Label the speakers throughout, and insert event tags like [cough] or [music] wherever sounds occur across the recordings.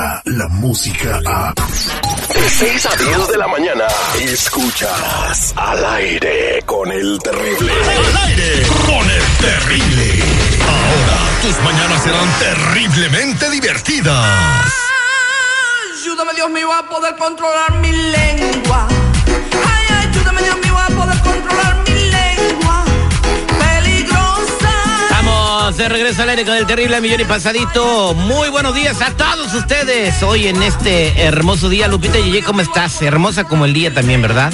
Speaker 1: llega la música a...
Speaker 2: De 6 a 10 de la mañana, escuchas al aire con el terrible.
Speaker 3: Al aire con el terrible. Ahora tus mañanas serán terriblemente divertidas.
Speaker 4: Ayúdame Dios mío a poder controlar mi lengua.
Speaker 5: Estamos de regreso al aire con el terrible millón y pasadito. Muy buenos días a todos ustedes. Hoy en este hermoso día, Lupita Yeye, ¿cómo estás? Hermosa como el día también, ¿verdad?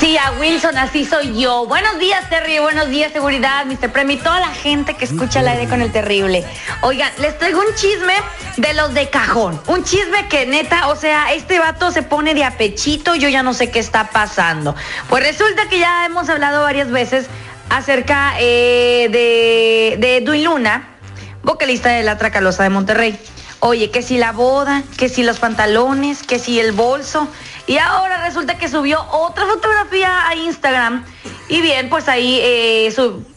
Speaker 6: Sí, a Wilson, así soy yo. Buenos días, Terry. Buenos días, seguridad, Mr. Premi, toda la gente que escucha el aire con el terrible. Oigan, les traigo un chisme de los de cajón. Un chisme que neta, o sea, este vato se pone de apechito, yo ya no sé qué está pasando. Pues resulta que ya hemos hablado varias veces acerca eh, de, de Edwin Luna, vocalista de La Tracalosa de Monterrey. Oye, que si la boda, que si los pantalones, que si el bolso. Y ahora resulta que subió otra fotografía a Instagram. Y bien, pues ahí eh,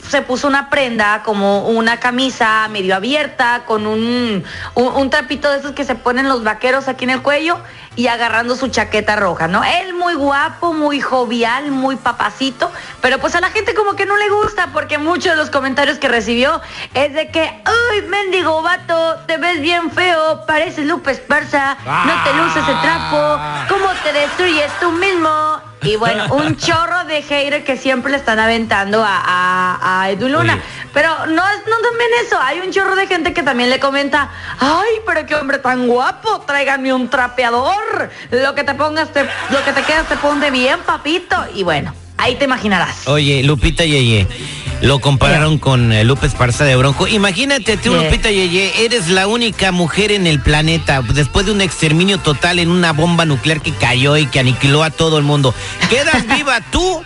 Speaker 6: se puso una prenda como una camisa medio abierta con un, un, trapito de esos que se ponen los vaqueros aquí en el cuello y agarrando su chaqueta roja, ¿no? Él muy guapo, muy jovial, muy papacito, pero pues a la gente como que no le gusta porque muchos de los comentarios que recibió es de que, uy, mendigo vato, te ves bien feo, pareces Lupe Esparza, no te luces el trapo, ¿cómo te destruyes tú mismo? Y bueno, un chorro de hater que siempre le están aventando a, a, a Edu Luna.
Speaker 5: Oye.
Speaker 6: Pero no es no también eso, hay un chorro de gente que también le comenta, ay, pero qué hombre tan guapo, tráiganme un trapeador. Lo que te pongas, te, lo que te quedas te pone bien, papito. Y bueno, ahí te imaginarás.
Speaker 5: Oye, Lupita Yeye, lo compararon con eh, Lupe Esparza de Bronco. Imagínate tú,
Speaker 6: Yeah.
Speaker 5: Lupita Yeye, eres la única mujer en el planeta después de un exterminio total en una bomba nuclear que cayó y que aniquiló a todo el mundo. Quedas [laughs] viva tú,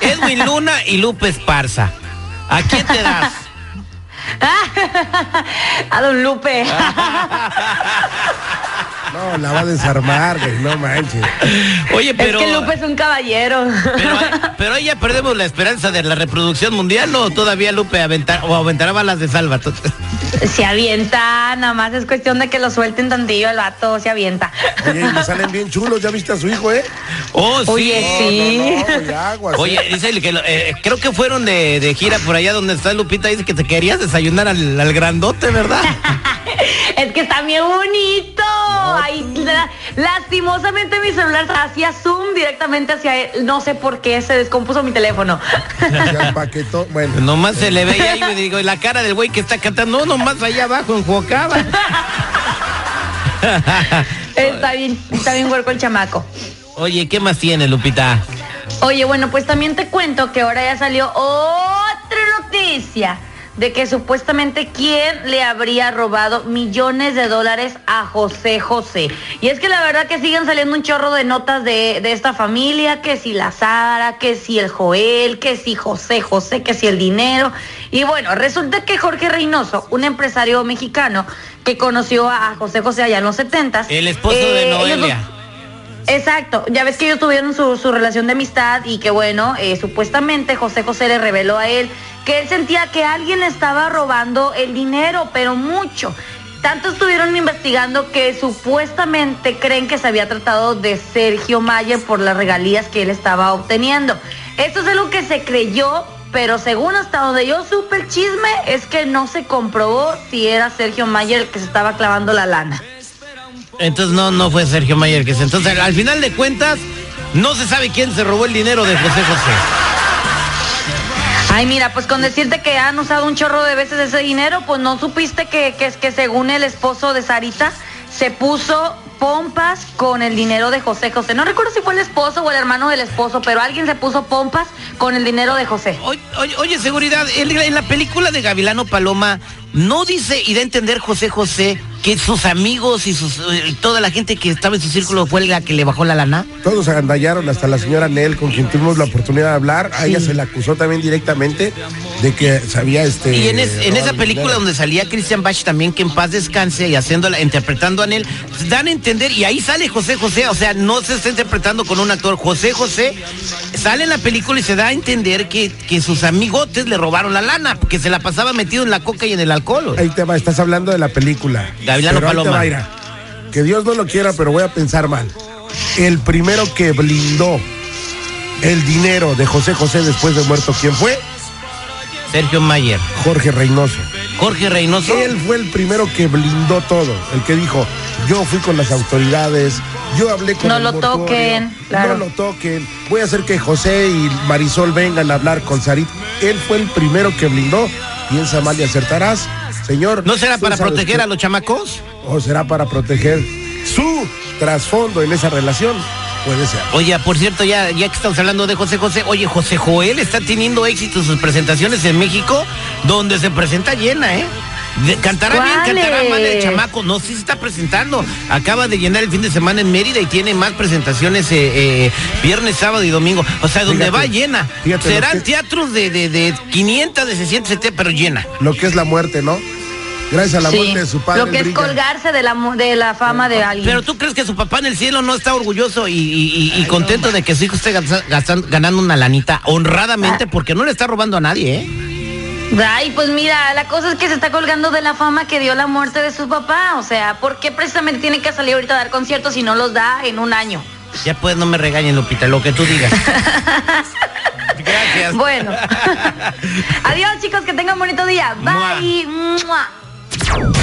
Speaker 5: Edwin Luna y Lupe Esparza. ¿A quién te das? [laughs]
Speaker 6: A don Lupe. [laughs]
Speaker 7: No, la va a desarmar, güey, no manches.
Speaker 5: Oye, pero...
Speaker 6: es que Lupe es un caballero.
Speaker 5: Pero, pero ahí ya perdemos la esperanza de la reproducción mundial o todavía Lupe aventar, o aventará balas de salva.
Speaker 6: Se avienta, nada más es cuestión de que lo suelten tantillo el vato, se avienta.
Speaker 7: Oye, y le salen bien chulos, ¿ya viste a su hijo, eh?
Speaker 5: Oh, sí.
Speaker 6: Oye, sí.
Speaker 7: No, no, güey, aguas.
Speaker 5: Oye,
Speaker 7: eh.
Speaker 5: dice el que lo- eh, creo que fueron de, de gira por allá donde está Lupita. Dice que te querías desayunar al, al grandote, ¿verdad? [laughs]
Speaker 6: Es que está bien bonito. La- lastimosamente mi celular hacía zoom directamente hacia él. No sé por qué se descompuso mi teléfono.
Speaker 7: Ya empaquetó, bueno.
Speaker 5: nomás se le veía ahí, me digo, y la cara del güey que está cantando, no, nomás allá abajo en Jocaba. [laughs]
Speaker 6: está bien, está bien huerco el chamaco.
Speaker 5: Oye, ¿qué más tiene, Lupita?
Speaker 6: Oye, bueno, pues también te cuento que ahora ya salió otra noticia de que supuestamente quién le habría robado millones de dólares a José José. Y es que la verdad que siguen saliendo un chorro de notas de, de esta familia, que si la Sara, que si el Joel, que si José José, que si el dinero. Y bueno, resulta que Jorge Reynoso, un empresario mexicano que conoció a José José allá en los 70
Speaker 5: El esposo de Noelia.
Speaker 6: Exacto, ya ves que ellos tuvieron su, su relación de amistad y que bueno, eh, supuestamente José José le reveló a él que él sentía que alguien estaba robando el dinero, pero mucho. Tanto estuvieron investigando que supuestamente creen que se había tratado de Sergio Mayer por las regalías que él estaba obteniendo. Esto es algo que se creyó, pero según hasta donde yo supe el chisme es que no se comprobó si era Sergio Mayer el que se estaba clavando la lana.
Speaker 5: Entonces no, no fue Sergio Mayer que se. Entonces, al final de cuentas, no se sabe quién se robó el dinero de José José.
Speaker 6: Ay, mira, pues con decirte que han usado un chorro de veces ese dinero, pues no supiste que, que es que según el esposo de Sarita se puso pompas con el dinero de José José. No recuerdo si fue el esposo o el hermano del esposo, pero alguien se puso pompas con el dinero de José.
Speaker 5: Oye, oye, seguridad, en, la película de Gavilano Paloma, no dice y a entender José José que sus amigos y sus eh, toda la gente que estaba en su círculo fue la que le bajó la lana.
Speaker 7: Todos agandallaron, hasta la señora Nel, con quien tuvimos la oportunidad de hablar. A ella se la acusó también directamente de que sabía este.
Speaker 5: Y en, es- en esa película
Speaker 7: dinero.
Speaker 5: donde salía Christian Bach también, que en paz descanse y haciéndola, interpretando a Nel, dan a entender, y ahí sale José José, o sea, no se está interpretando con un actor. José José sale en la película y se da a entender que, que sus amigotes le robaron la lana, porque se la pasaba metido en la coca y en el alcohol.
Speaker 7: Ahí te va, estás hablando de la película.
Speaker 5: Gavilano
Speaker 7: Pero ahí te
Speaker 5: Paloma.
Speaker 7: va, mira. que Dios no lo quiera, pero voy a pensar mal. El primero que blindó el dinero de José José después de muerto, ¿quién fue?
Speaker 5: Sergio Mayer.
Speaker 7: Jorge Reynoso.
Speaker 5: Jorge Reynoso.
Speaker 7: Él fue el primero que blindó todo, el que dijo, yo fui con las autoridades, yo hablé con
Speaker 6: No
Speaker 7: el
Speaker 6: lo
Speaker 7: mortuorio,
Speaker 6: toquen, claro.
Speaker 7: No lo toquen, voy a hacer que José y Marisol vengan a hablar con Sarit. Él fue el primero que blindó. Piensa mal y acertarás, señor.
Speaker 5: ¿No será para proteger a los chamacos?
Speaker 7: ¿O será para proteger su trasfondo en esa relación? Puede ser.
Speaker 5: Oye, por cierto, ya, ya que estamos hablando de José José, oye, José Joel está teniendo éxito en sus presentaciones en México, donde se presenta llena, ¿eh? De- cantará bien, cantará mal el chamaco. No, sí se está presentando. Acaba de llenar el fin de semana en Mérida y tiene más presentaciones eh, eh, viernes, sábado y domingo. O sea, donde
Speaker 7: Fíjate,
Speaker 5: va llena.
Speaker 7: fíjate
Speaker 5: Serán
Speaker 7: que-
Speaker 5: teatros de, de, de 500, de 600, 70, pero llena.
Speaker 7: Lo que es la muerte, ¿no? Gracias a la
Speaker 6: Sí,
Speaker 7: muerte de su padre.
Speaker 6: lo que es
Speaker 7: brilla.
Speaker 6: colgarse de la, de la fama de alguien.
Speaker 5: Pero tú crees que su papá en el cielo no está orgulloso y, y- y- y contento de que su hijo esté ganando una lanita
Speaker 6: Ah.
Speaker 5: honradamente porque no le está robando a nadie, ¿eh?
Speaker 6: Ay, pues mira, la cosa es que se está colgando de la fama que dio la muerte de su papá. O sea, ¿por qué precisamente tiene que salir ahorita a dar conciertos si no los da en un año?
Speaker 5: Ya pues no me regañen, Lupita, lo que tú digas. [laughs] Gracias.
Speaker 6: Bueno. [laughs] Adiós, chicos, que tengan bonito día. Bye. Mua.